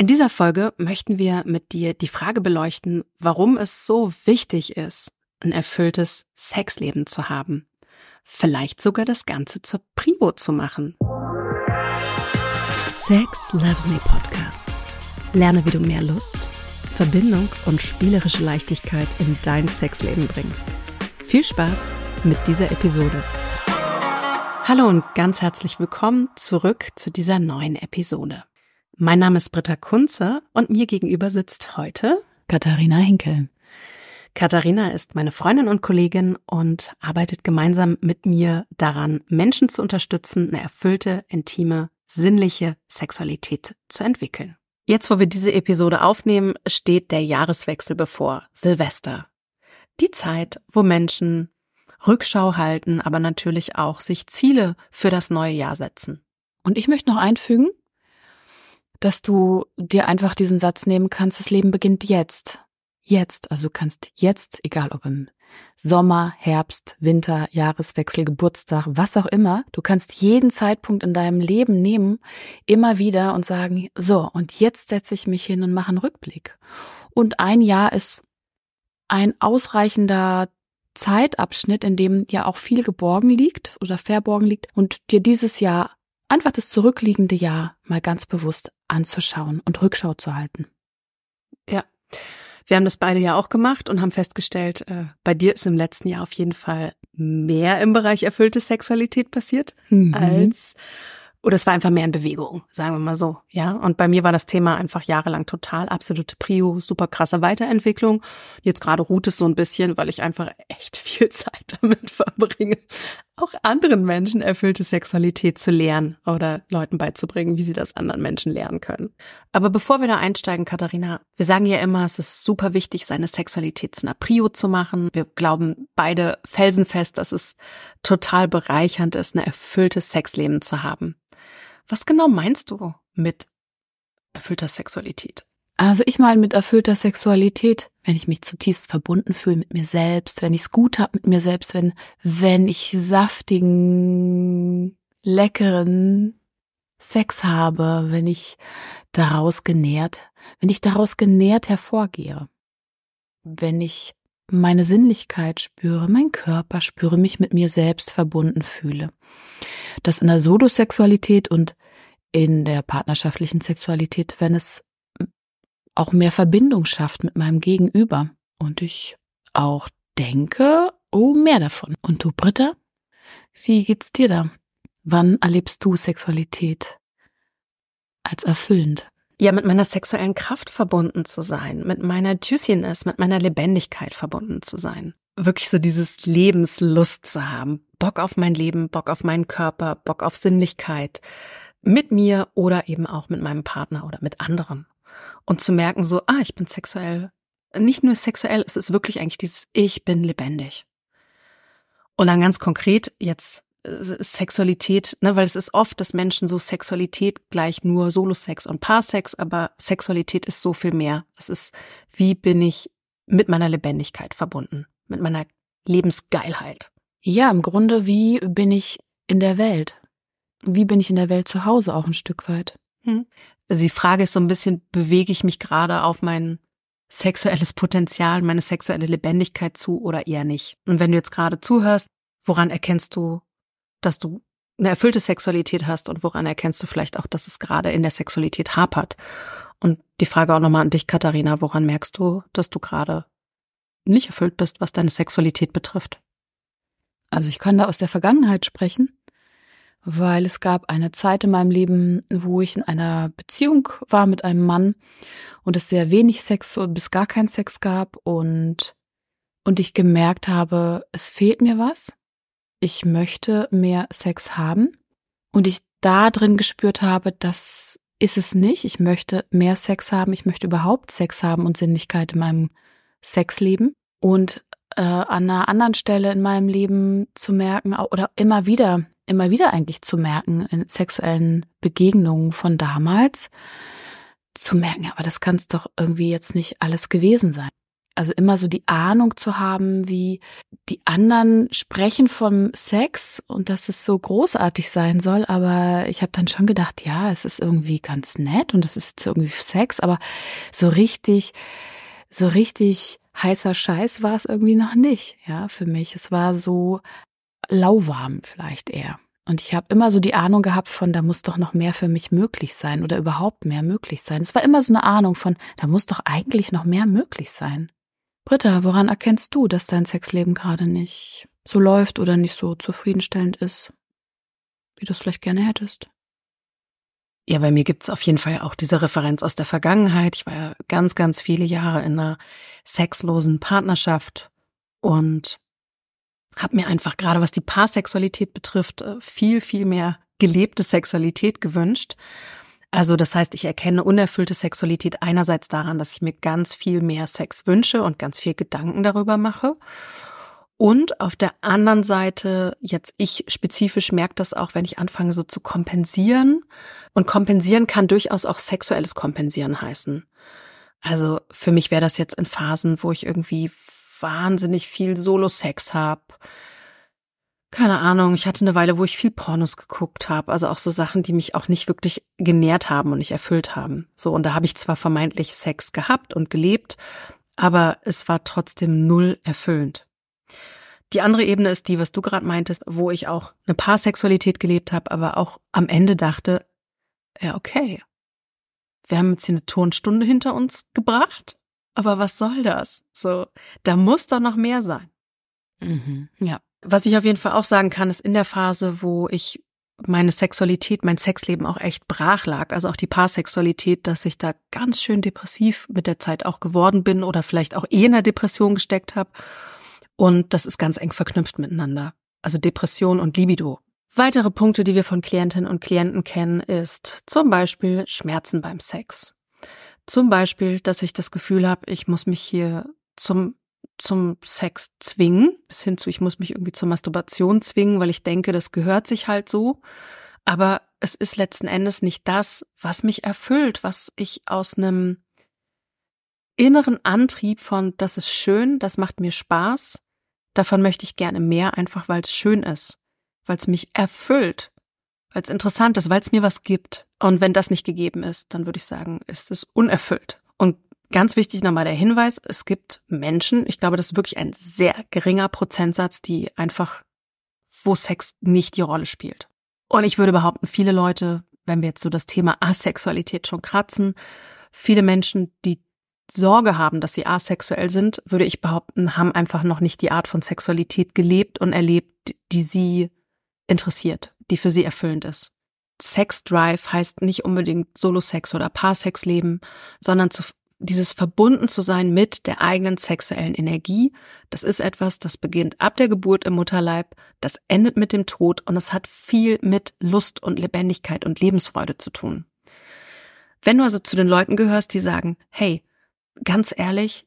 In dieser Folge möchten wir mit dir die Frage beleuchten, warum es so wichtig ist, ein erfülltes Sexleben zu haben. Vielleicht sogar das Ganze zur Prio zu machen. Sex Loves Me Podcast. Lerne, wie du mehr Lust, Verbindung und spielerische Leichtigkeit in dein Sexleben bringst. Viel Spaß mit dieser Episode. Hallo und ganz herzlich willkommen zurück zu dieser neuen Episode. Mein Name ist Britta Kunze und mir gegenüber sitzt heute Katharina Hinkel. Katharina ist meine Freundin und Kollegin und arbeitet gemeinsam mit mir daran, Menschen zu unterstützen, eine erfüllte, intime, sinnliche Sexualität zu entwickeln. Jetzt, wo wir diese Episode aufnehmen, steht der Jahreswechsel bevor, Silvester. Die Zeit, wo Menschen Rückschau halten, aber natürlich auch sich Ziele für das neue Jahr setzen. Und ich möchte noch einfügen, dass du dir einfach diesen Satz nehmen kannst, das Leben beginnt jetzt. Jetzt. Also du kannst jetzt, egal ob im Sommer, Herbst, Winter, Jahreswechsel, Geburtstag, was auch immer, du kannst jeden Zeitpunkt in deinem Leben nehmen, immer wieder und sagen, so, und jetzt setze ich mich hin und mache einen Rückblick. Und ein Jahr ist ein ausreichender Zeitabschnitt, in dem ja auch viel geborgen liegt oder verborgen liegt und dir dieses Jahr einfach das zurückliegende Jahr mal ganz bewusst anzuschauen und Rückschau zu halten. Ja. Wir haben das beide ja auch gemacht und haben festgestellt, äh, bei dir ist im letzten Jahr auf jeden Fall mehr im Bereich erfüllte Sexualität passiert mhm. als oder es war einfach mehr in Bewegung, sagen wir mal so, ja. Und bei mir war das Thema einfach jahrelang total absolute Prio, super krasse Weiterentwicklung. Jetzt gerade ruht es so ein bisschen, weil ich einfach echt viel Zeit damit verbringe, auch anderen Menschen erfüllte Sexualität zu lernen oder Leuten beizubringen, wie sie das anderen Menschen lernen können. Aber bevor wir da einsteigen, Katharina, wir sagen ja immer, es ist super wichtig, seine Sexualität zu einer Prio zu machen. Wir glauben beide felsenfest, dass es total bereichernd ist, ein erfülltes Sexleben zu haben. Was genau meinst du mit erfüllter Sexualität? Also ich meine mit erfüllter Sexualität, wenn ich mich zutiefst verbunden fühle mit mir selbst, wenn ich es gut habe mit mir selbst, wenn, wenn ich saftigen, leckeren Sex habe, wenn ich daraus genährt, wenn ich daraus genährt hervorgehe, wenn ich meine Sinnlichkeit spüre, mein Körper spüre, mich mit mir selbst verbunden fühle. Das in der Solosexualität und in der partnerschaftlichen Sexualität, wenn es auch mehr Verbindung schafft mit meinem Gegenüber und ich auch denke, oh, mehr davon. Und du, Britta? Wie geht's dir da? Wann erlebst du Sexualität als erfüllend? Ja, mit meiner sexuellen Kraft verbunden zu sein, mit meiner Juiciness, mit meiner Lebendigkeit verbunden zu sein. Wirklich so dieses Lebenslust zu haben. Bock auf mein Leben, Bock auf meinen Körper, Bock auf Sinnlichkeit. Mit mir oder eben auch mit meinem Partner oder mit anderen. Und zu merken so, ah, ich bin sexuell. Nicht nur sexuell, es ist wirklich eigentlich dieses Ich bin lebendig. Und dann ganz konkret jetzt Sexualität, ne, weil es ist oft, dass Menschen so Sexualität gleich nur Solosex und Paarsex, aber Sexualität ist so viel mehr. Es ist, wie bin ich mit meiner Lebendigkeit verbunden, mit meiner Lebensgeilheit. Ja, im Grunde, wie bin ich in der Welt? Wie bin ich in der Welt zu Hause auch ein Stück weit? Hm. Also die Frage ist so ein bisschen, bewege ich mich gerade auf mein sexuelles Potenzial, meine sexuelle Lebendigkeit zu oder eher nicht? Und wenn du jetzt gerade zuhörst, woran erkennst du, dass du eine erfüllte Sexualität hast und woran erkennst du vielleicht auch, dass es gerade in der Sexualität hapert? Und die Frage auch nochmal an dich, Katharina, woran merkst du, dass du gerade nicht erfüllt bist, was deine Sexualität betrifft? Also ich kann da aus der Vergangenheit sprechen, weil es gab eine Zeit in meinem Leben, wo ich in einer Beziehung war mit einem Mann und es sehr wenig Sex bis gar kein Sex gab und und ich gemerkt habe, es fehlt mir was ich möchte mehr Sex haben und ich da drin gespürt habe, das ist es nicht. Ich möchte mehr Sex haben, ich möchte überhaupt Sex haben und Sinnlichkeit in meinem Sexleben. Und äh, an einer anderen Stelle in meinem Leben zu merken, oder immer wieder, immer wieder eigentlich zu merken, in sexuellen Begegnungen von damals, zu merken, aber das kann es doch irgendwie jetzt nicht alles gewesen sein. Also immer so die Ahnung zu haben, wie die anderen sprechen vom Sex und dass es so großartig sein soll. Aber ich habe dann schon gedacht, ja, es ist irgendwie ganz nett und das ist jetzt irgendwie Sex, aber so richtig, so richtig heißer Scheiß war es irgendwie noch nicht, ja, für mich. Es war so lauwarm vielleicht eher. Und ich habe immer so die Ahnung gehabt von, da muss doch noch mehr für mich möglich sein oder überhaupt mehr möglich sein. Es war immer so eine Ahnung von, da muss doch eigentlich noch mehr möglich sein. Britta, woran erkennst du, dass dein Sexleben gerade nicht so läuft oder nicht so zufriedenstellend ist, wie du es vielleicht gerne hättest? Ja, bei mir gibt's auf jeden Fall auch diese Referenz aus der Vergangenheit. Ich war ja ganz, ganz viele Jahre in einer sexlosen Partnerschaft und habe mir einfach gerade was die Paarsexualität betrifft äh, viel, viel mehr gelebte Sexualität gewünscht. Also das heißt, ich erkenne unerfüllte Sexualität einerseits daran, dass ich mir ganz viel mehr Sex wünsche und ganz viel Gedanken darüber mache. Und auf der anderen Seite, jetzt ich spezifisch merke das auch, wenn ich anfange so zu kompensieren. Und kompensieren kann durchaus auch sexuelles Kompensieren heißen. Also für mich wäre das jetzt in Phasen, wo ich irgendwie wahnsinnig viel Solo-Sex habe. Keine Ahnung, ich hatte eine Weile, wo ich viel Pornos geguckt habe, also auch so Sachen, die mich auch nicht wirklich genährt haben und nicht erfüllt haben. So, und da habe ich zwar vermeintlich Sex gehabt und gelebt, aber es war trotzdem null erfüllend. Die andere Ebene ist die, was du gerade meintest, wo ich auch eine Paarsexualität gelebt habe, aber auch am Ende dachte, ja, okay. Wir haben jetzt hier eine Tonstunde hinter uns gebracht aber was soll das? So, da muss doch noch mehr sein. Mhm, ja. Was ich auf jeden Fall auch sagen kann, ist in der Phase, wo ich meine Sexualität, mein Sexleben auch echt brach lag, also auch die Paarsexualität, dass ich da ganz schön depressiv mit der Zeit auch geworden bin oder vielleicht auch eh in der Depression gesteckt habe. Und das ist ganz eng verknüpft miteinander. Also Depression und Libido. Weitere Punkte, die wir von Klientinnen und Klienten kennen, ist zum Beispiel Schmerzen beim Sex. Zum Beispiel, dass ich das Gefühl habe, ich muss mich hier zum zum Sex zwingen, bis hin zu, ich muss mich irgendwie zur Masturbation zwingen, weil ich denke, das gehört sich halt so. Aber es ist letzten Endes nicht das, was mich erfüllt, was ich aus einem inneren Antrieb von, das ist schön, das macht mir Spaß, davon möchte ich gerne mehr, einfach weil es schön ist, weil es mich erfüllt, weil es interessant ist, weil es mir was gibt. Und wenn das nicht gegeben ist, dann würde ich sagen, ist es unerfüllt. Ganz wichtig nochmal der Hinweis, es gibt Menschen, ich glaube, das ist wirklich ein sehr geringer Prozentsatz, die einfach, wo Sex nicht die Rolle spielt. Und ich würde behaupten, viele Leute, wenn wir jetzt so das Thema Asexualität schon kratzen, viele Menschen, die Sorge haben, dass sie asexuell sind, würde ich behaupten, haben einfach noch nicht die Art von Sexualität gelebt und erlebt, die sie interessiert, die für sie erfüllend ist. Sex Drive heißt nicht unbedingt Solo-Sex oder Paarsex leben, sondern zu, dieses verbunden zu sein mit der eigenen sexuellen Energie. Das ist etwas, das beginnt ab der Geburt im Mutterleib, das endet mit dem Tod und es hat viel mit Lust und Lebendigkeit und Lebensfreude zu tun. Wenn du also zu den Leuten gehörst, die sagen, hey, ganz ehrlich,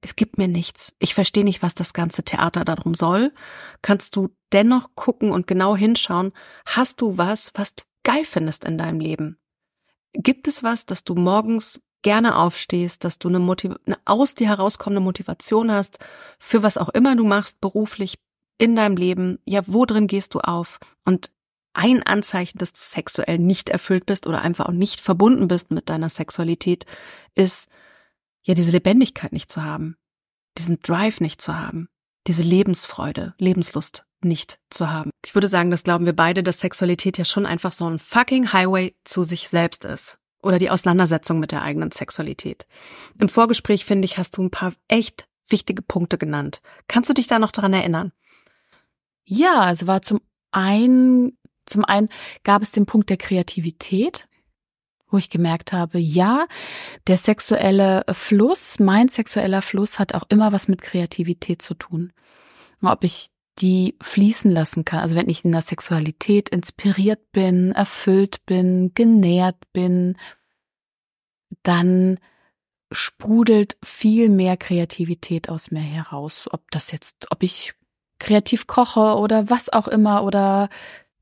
es gibt mir nichts. Ich verstehe nicht, was das ganze Theater darum soll. Kannst du dennoch gucken und genau hinschauen, hast du was, was du geil findest in deinem Leben? Gibt es was, dass du morgens gerne aufstehst, dass du eine, Motiv eine aus dir herauskommende Motivation hast, für was auch immer du machst, beruflich, in deinem Leben, ja, wo drin gehst du auf? Und ein Anzeichen, dass du sexuell nicht erfüllt bist oder einfach auch nicht verbunden bist mit deiner Sexualität, ist, ja diese Lebendigkeit nicht zu haben, diesen Drive nicht zu haben, diese Lebensfreude, Lebenslust nicht zu haben. Ich würde sagen, das glauben wir beide, dass Sexualität ja schon einfach so ein fucking Highway zu sich selbst ist. Oder die Auseinandersetzung mit der eigenen Sexualität. Im Vorgespräch, finde ich, hast du ein paar echt wichtige Punkte genannt. Kannst du dich da noch daran erinnern? Ja, also war zum einen, zum einen gab es den Punkt der Kreativität wo ich gemerkt habe, ja, der sexuelle Fluss, mein sexueller Fluss hat auch immer was mit Kreativität zu tun. Ob ich die fließen lassen kann. Also wenn ich in der Sexualität inspiriert bin, erfüllt bin, genährt bin, dann sprudelt viel mehr Kreativität aus mir heraus. Ob das jetzt, ob ich kreativ koche oder was auch immer oder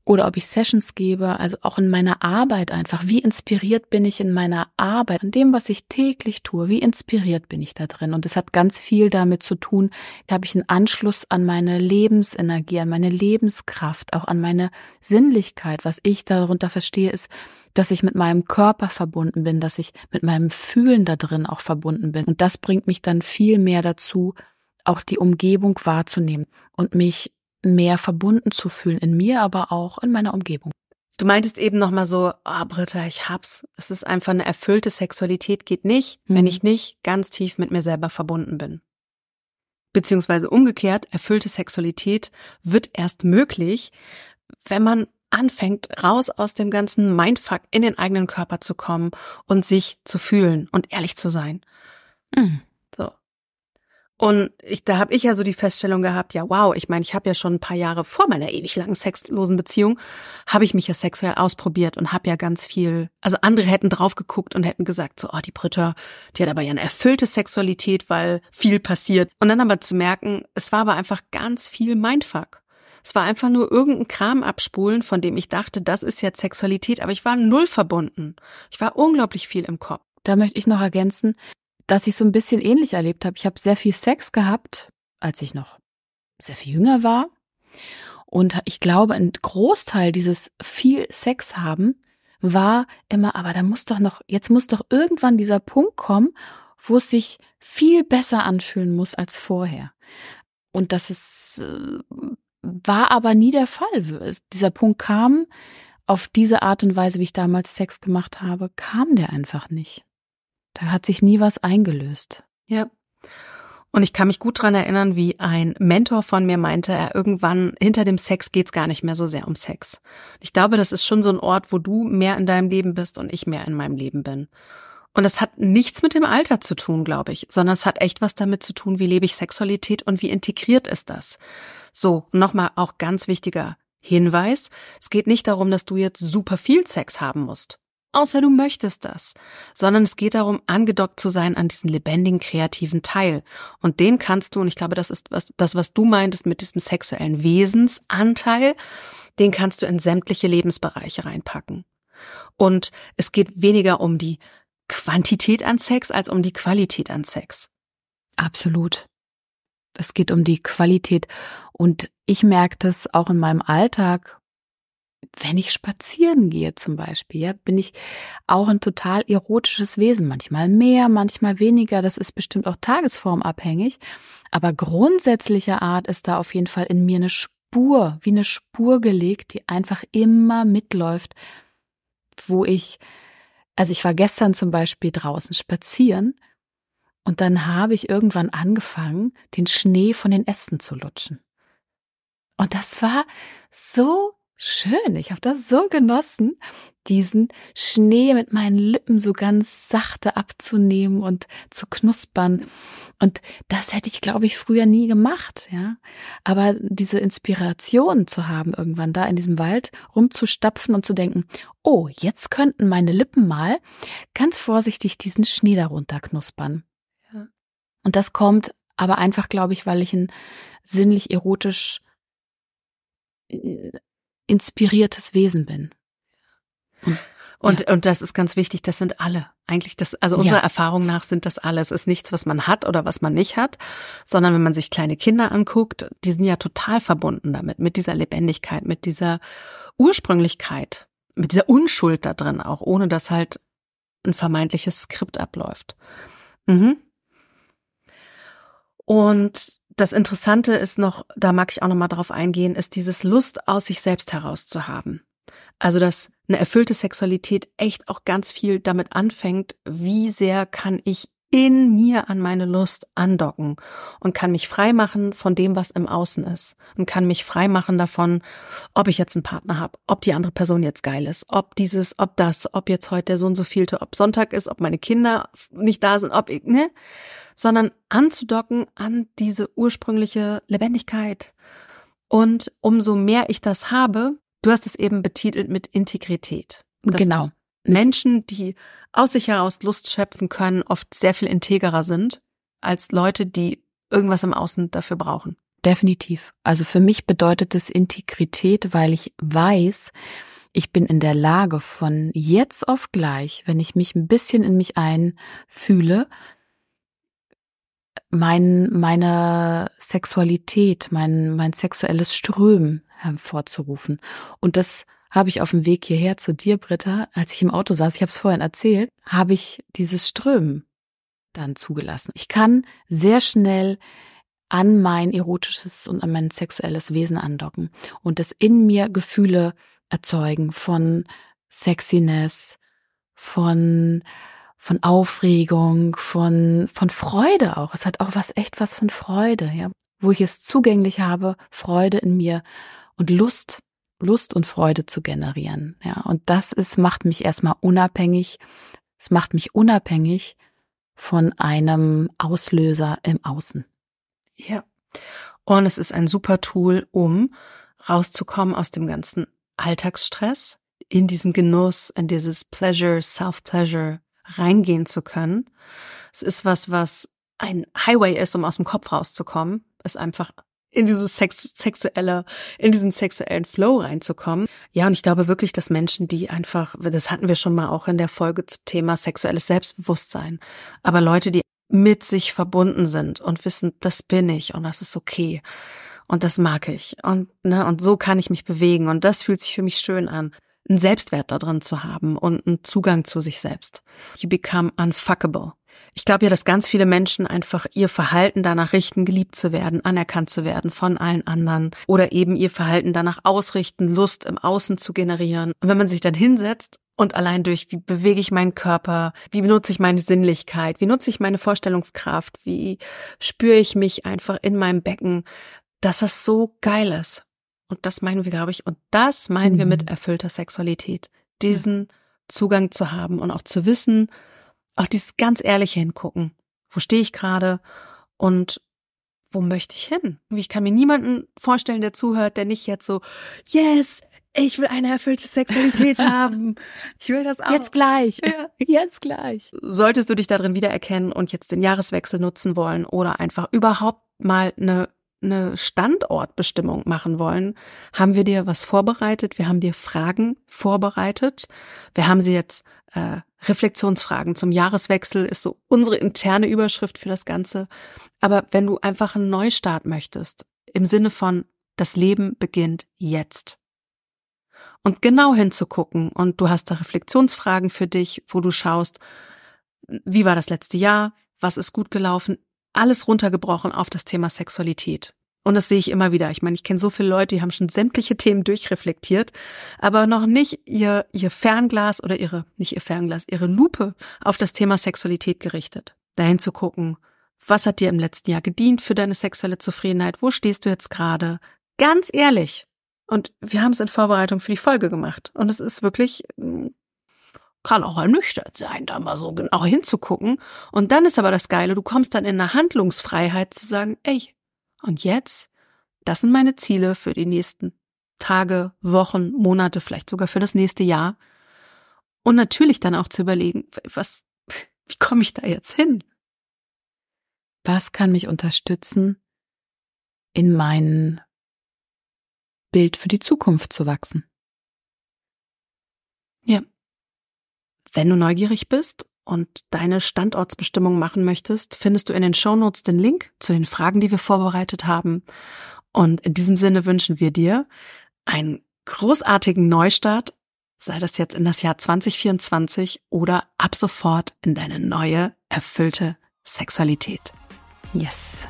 oder ob ich Sessions gebe, also auch in meiner Arbeit einfach. Wie inspiriert bin ich in meiner Arbeit, in dem, was ich täglich tue? Wie inspiriert bin ich da drin? Und es hat ganz viel damit zu tun, da habe ich einen Anschluss an meine Lebensenergie, an meine Lebenskraft, auch an meine Sinnlichkeit. Was ich darunter verstehe, ist, dass ich mit meinem Körper verbunden bin, dass ich mit meinem Fühlen da drin auch verbunden bin. Und das bringt mich dann viel mehr dazu, auch die Umgebung wahrzunehmen und mich mehr verbunden zu fühlen, in mir, aber auch in meiner Umgebung. Du meintest eben nochmal so, ah, oh, Britta, ich hab's. Es ist einfach eine erfüllte Sexualität geht nicht, mhm. wenn ich nicht ganz tief mit mir selber verbunden bin. Beziehungsweise umgekehrt, erfüllte Sexualität wird erst möglich, wenn man anfängt, raus aus dem ganzen Mindfuck in den eigenen Körper zu kommen und sich zu fühlen und ehrlich zu sein. Mhm. Und ich, da habe ich ja so die Feststellung gehabt, ja wow, ich meine, ich habe ja schon ein paar Jahre vor meiner ewig langen sexlosen Beziehung, habe ich mich ja sexuell ausprobiert und habe ja ganz viel, also andere hätten drauf geguckt und hätten gesagt, so, oh, die Britta, die hat aber ja eine erfüllte Sexualität, weil viel passiert. Und dann aber zu merken, es war aber einfach ganz viel Mindfuck. Es war einfach nur irgendein Kram abspulen, von dem ich dachte, das ist jetzt Sexualität, aber ich war null verbunden. Ich war unglaublich viel im Kopf. Da möchte ich noch ergänzen, dass ich so ein bisschen ähnlich erlebt habe. Ich habe sehr viel Sex gehabt, als ich noch sehr viel jünger war. Und ich glaube, ein Großteil dieses viel Sex haben war immer, aber da muss doch noch, jetzt muss doch irgendwann dieser Punkt kommen, wo es sich viel besser anfühlen muss als vorher. Und das ist, äh, war aber nie der Fall. Dieser Punkt kam auf diese Art und Weise, wie ich damals Sex gemacht habe, kam der einfach nicht. Da hat sich nie was eingelöst. Ja. Und ich kann mich gut dran erinnern, wie ein Mentor von mir meinte, er irgendwann hinter dem Sex geht's gar nicht mehr so sehr um Sex. Ich glaube, das ist schon so ein Ort, wo du mehr in deinem Leben bist und ich mehr in meinem Leben bin. Und es hat nichts mit dem Alter zu tun, glaube ich, sondern es hat echt was damit zu tun, wie lebe ich Sexualität und wie integriert ist das. So, nochmal auch ganz wichtiger Hinweis. Es geht nicht darum, dass du jetzt super viel Sex haben musst außer du möchtest das, sondern es geht darum, angedockt zu sein an diesen lebendigen, kreativen Teil. Und den kannst du, und ich glaube, das ist was, das, was du meintest mit diesem sexuellen Wesensanteil, den kannst du in sämtliche Lebensbereiche reinpacken. Und es geht weniger um die Quantität an Sex als um die Qualität an Sex. Absolut. Es geht um die Qualität. Und ich merke das auch in meinem Alltag, wenn ich spazieren gehe zum Beispiel, ja, bin ich auch ein total erotisches Wesen. Manchmal mehr, manchmal weniger. Das ist bestimmt auch tagesformabhängig. Aber grundsätzlicher Art ist da auf jeden Fall in mir eine Spur, wie eine Spur gelegt, die einfach immer mitläuft, wo ich, also ich war gestern zum Beispiel draußen spazieren und dann habe ich irgendwann angefangen, den Schnee von den Ästen zu lutschen. Und das war so schön. Ich habe das so genossen, diesen Schnee mit meinen Lippen so ganz sachte abzunehmen und zu knuspern. Und das hätte ich, glaube ich, früher nie gemacht, ja. Aber diese Inspiration zu haben, irgendwann da in diesem Wald rumzustapfen und zu denken, oh, jetzt könnten meine Lippen mal ganz vorsichtig diesen Schnee darunter knuspern. Ja. Und das kommt aber einfach, glaube ich, weil ich ein sinnlich erotisch äh, inspiriertes Wesen bin. Und, und, ja. und das ist ganz wichtig, das sind alle. Eigentlich das, also unserer ja. Erfahrung nach sind das alle. Es ist nichts, was man hat oder was man nicht hat, sondern wenn man sich kleine Kinder anguckt, die sind ja total verbunden damit, mit dieser Lebendigkeit, mit dieser Ursprünglichkeit, mit dieser Unschuld da drin auch, ohne dass halt ein vermeintliches Skript abläuft. Mhm. Und das Interessante ist noch, da mag ich auch noch mal drauf eingehen, ist dieses Lust aus sich selbst heraus zu haben. Also, dass eine erfüllte Sexualität echt auch ganz viel damit anfängt, wie sehr kann ich in mir an meine Lust andocken und kann mich frei machen von dem, was im Außen ist und kann mich frei machen davon, ob ich jetzt einen Partner habe, ob die andere Person jetzt geil ist, ob dieses, ob das, ob jetzt heute der Sohn so vielte, ob Sonntag ist, ob meine Kinder nicht da sind, ob ich, ne? Sondern anzudocken an diese ursprüngliche Lebendigkeit. Und umso mehr ich das habe, du hast es eben betitelt mit Integrität. Genau. Menschen, die aus sich heraus Lust schöpfen können, oft sehr viel integrer sind als Leute, die irgendwas im Außen dafür brauchen. definitiv. Also für mich bedeutet es Integrität, weil ich weiß, ich bin in der Lage von jetzt auf gleich, wenn ich mich ein bisschen in mich einfühle, mein, meine Sexualität, mein, mein sexuelles Strömen hervorzurufen. Und das habe ich auf dem Weg hierher zu dir, Britta, als ich im Auto saß, ich habe es vorhin erzählt, habe ich dieses Strömen dann zugelassen. Ich kann sehr schnell an mein erotisches und an mein sexuelles Wesen andocken und das in mir Gefühle erzeugen von Sexiness, von von Aufregung, von von Freude auch. Es hat auch was echt was von Freude, ja, wo ich es zugänglich habe, Freude in mir und Lust, Lust und Freude zu generieren, ja. Und das ist macht mich erstmal unabhängig. Es macht mich unabhängig von einem Auslöser im Außen. Ja. Und es ist ein super Tool, um rauszukommen aus dem ganzen Alltagsstress, in diesen Genuss, in dieses Pleasure, Self-Pleasure reingehen zu können. Es ist was, was ein Highway ist, um aus dem Kopf rauszukommen, ist einfach in dieses Sex sexuelle, in diesen sexuellen Flow reinzukommen. Ja, und ich glaube wirklich, dass Menschen, die einfach, das hatten wir schon mal auch in der Folge zum Thema sexuelles Selbstbewusstsein, aber Leute, die mit sich verbunden sind und wissen, das bin ich und das ist okay und das mag ich und ne und so kann ich mich bewegen und das fühlt sich für mich schön an, einen Selbstwert da drin zu haben und einen Zugang zu sich selbst. You become unfuckable. Ich glaube ja, dass ganz viele Menschen einfach ihr Verhalten danach richten, geliebt zu werden, anerkannt zu werden von allen anderen oder eben ihr Verhalten danach ausrichten, Lust im Außen zu generieren. Und wenn man sich dann hinsetzt und allein durch, wie bewege ich meinen Körper, wie benutze ich meine Sinnlichkeit, wie nutze ich meine Vorstellungskraft, wie spüre ich mich einfach in meinem Becken, dass das so geil ist. Und das meinen wir, glaube ich, und das meinen mhm. wir mit mhm. erfüllter Sexualität. Diesen ja. Zugang zu haben und auch zu wissen, auch dieses ganz ehrliche hingucken. Wo stehe ich gerade und wo möchte ich hin? Ich kann mir niemanden vorstellen, der zuhört, der nicht jetzt so, yes, ich will eine erfüllte Sexualität haben. Ich will das auch. Jetzt gleich. Ja. Jetzt gleich. Solltest du dich darin wiedererkennen und jetzt den Jahreswechsel nutzen wollen oder einfach überhaupt mal eine eine Standortbestimmung machen wollen, haben wir dir was vorbereitet. Wir haben dir Fragen vorbereitet. Wir haben sie jetzt äh, Reflexionsfragen zum Jahreswechsel ist so unsere interne Überschrift für das Ganze. Aber wenn du einfach einen Neustart möchtest, im Sinne von das Leben beginnt jetzt. Und genau hinzugucken und du hast da Reflexionsfragen für dich, wo du schaust, wie war das letzte Jahr? Was ist gut gelaufen? Alles runtergebrochen auf das Thema Sexualität. Und das sehe ich immer wieder. Ich meine, ich kenne so viele Leute, die haben schon sämtliche Themen durchreflektiert, aber noch nicht ihr, ihr Fernglas oder ihre, nicht ihr Fernglas, ihre Lupe auf das Thema Sexualität gerichtet. Dahin zu gucken, was hat dir im letzten Jahr gedient für deine sexuelle Zufriedenheit? Wo stehst du jetzt gerade? Ganz ehrlich. Und wir haben es in Vorbereitung für die Folge gemacht. Und es ist wirklich kann auch ernüchtert sein, da mal so genau hinzugucken. Und dann ist aber das Geile, du kommst dann in eine Handlungsfreiheit zu sagen, ey, und jetzt, das sind meine Ziele für die nächsten Tage, Wochen, Monate, vielleicht sogar für das nächste Jahr. Und natürlich dann auch zu überlegen, was, wie komme ich da jetzt hin? Was kann mich unterstützen, in mein Bild für die Zukunft zu wachsen? Ja, wenn du neugierig bist und deine Standortsbestimmung machen möchtest, findest du in den Shownotes den Link zu den Fragen, die wir vorbereitet haben. Und in diesem Sinne wünschen wir dir einen großartigen Neustart, sei das jetzt in das Jahr 2024 oder ab sofort in deine neue, erfüllte Sexualität. Yes.